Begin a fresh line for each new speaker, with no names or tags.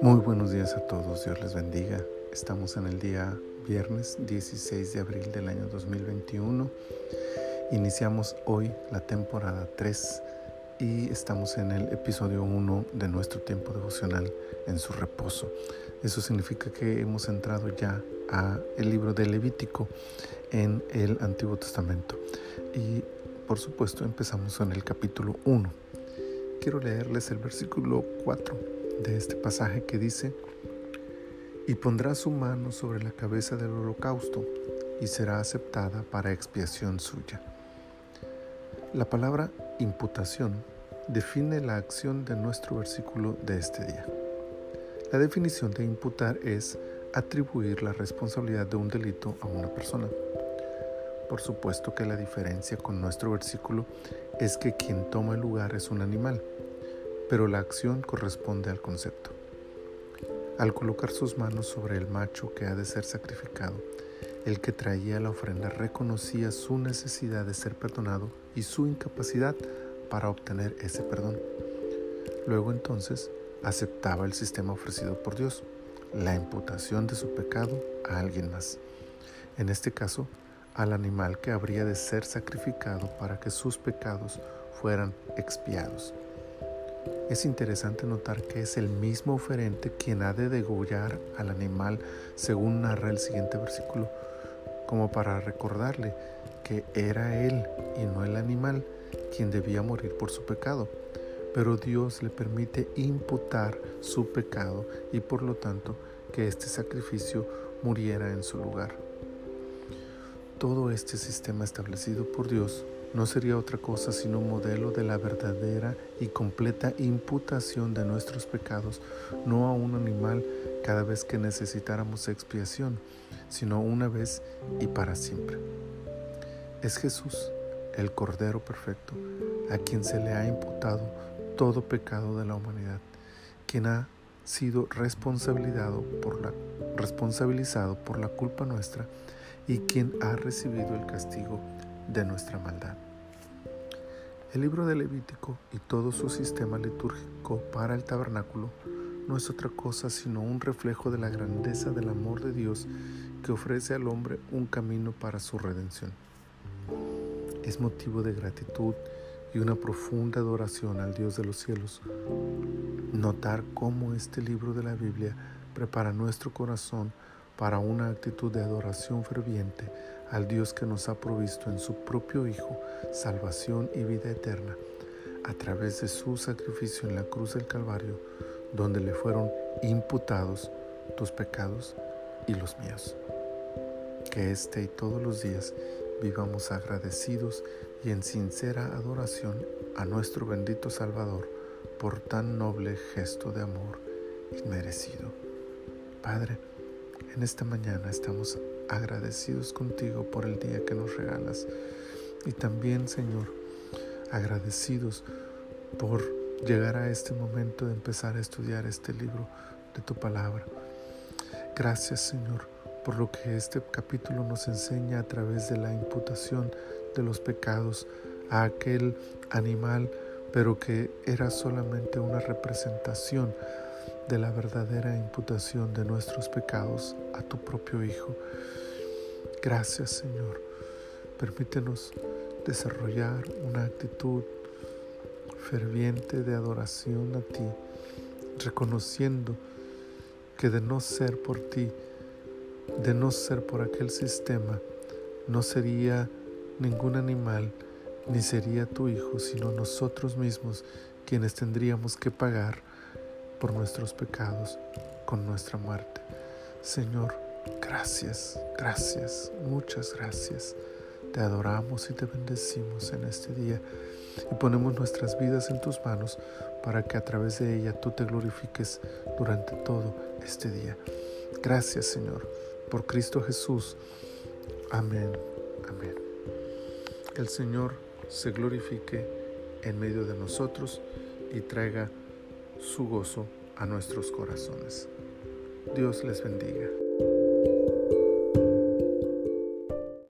Muy buenos días a todos, Dios les bendiga. Estamos en el día viernes 16 de abril del año 2021. Iniciamos hoy la temporada 3 y estamos en el episodio 1 de nuestro tiempo devocional en su reposo. Eso significa que hemos entrado ya a el libro de Levítico en el Antiguo Testamento. Y por supuesto empezamos en el capítulo 1. Quiero leerles el versículo 4 de este pasaje que dice, y pondrá su mano sobre la cabeza del holocausto y será aceptada para expiación suya. La palabra imputación define la acción de nuestro versículo de este día. La definición de imputar es atribuir la responsabilidad de un delito a una persona. Por supuesto que la diferencia con nuestro versículo es que quien toma el lugar es un animal pero la acción corresponde al concepto. Al colocar sus manos sobre el macho que ha de ser sacrificado, el que traía la ofrenda reconocía su necesidad de ser perdonado y su incapacidad para obtener ese perdón. Luego entonces aceptaba el sistema ofrecido por Dios, la imputación de su pecado a alguien más. En este caso, al animal que habría de ser sacrificado para que sus pecados fueran expiados. Es interesante notar que es el mismo oferente quien ha de degollar al animal, según narra el siguiente versículo, como para recordarle que era él y no el animal quien debía morir por su pecado. Pero Dios le permite imputar su pecado y por lo tanto que este sacrificio muriera en su lugar. Todo este sistema establecido por Dios no sería otra cosa sino un modelo de la verdadera y completa imputación de nuestros pecados, no a un animal cada vez que necesitáramos expiación, sino una vez y para siempre. Es Jesús, el Cordero Perfecto, a quien se le ha imputado todo pecado de la humanidad, quien ha sido responsabilizado por la, culpa nuestra y quien ha recibido el castigo de nuestra maldad. El libro de Levítico y todo su sistema litúrgico para el tabernáculo no es otra cosa sino un reflejo de la grandeza del amor de Dios que ofrece al hombre un camino para su redención. Es motivo de gratitud y una profunda adoración al Dios de los cielos. Notar cómo este libro de la Biblia prepara nuestro corazón para una actitud de adoración ferviente al Dios que nos ha provisto en su propio Hijo salvación y vida eterna a través de su sacrificio en la cruz del Calvario, donde le fueron imputados tus pecados y los míos. Que este y todos los días vivamos agradecidos y en sincera adoración a nuestro bendito Salvador por tan noble gesto de amor inmerecido. Padre, en esta mañana estamos agradecidos contigo por el día que nos regalas y también, Señor, agradecidos por llegar a este momento de empezar a estudiar este libro de tu palabra. Gracias, Señor, por lo que este capítulo nos enseña a través de la imputación de los pecados a aquel animal, pero que era solamente una representación de la verdadera imputación de nuestros pecados a tu propio Hijo. Gracias Señor. Permítenos desarrollar una actitud ferviente de adoración a ti, reconociendo que de no ser por ti, de no ser por aquel sistema, no sería ningún animal, ni sería tu Hijo, sino nosotros mismos quienes tendríamos que pagar por nuestros pecados con nuestra muerte. Señor, gracias, gracias, muchas gracias. Te adoramos y te bendecimos en este día y ponemos nuestras vidas en tus manos para que a través de ella tú te glorifiques durante todo este día. Gracias Señor, por Cristo Jesús. Amén, amén. El Señor se glorifique en medio de nosotros y traiga su gozo a nuestros corazones. Dios les bendiga.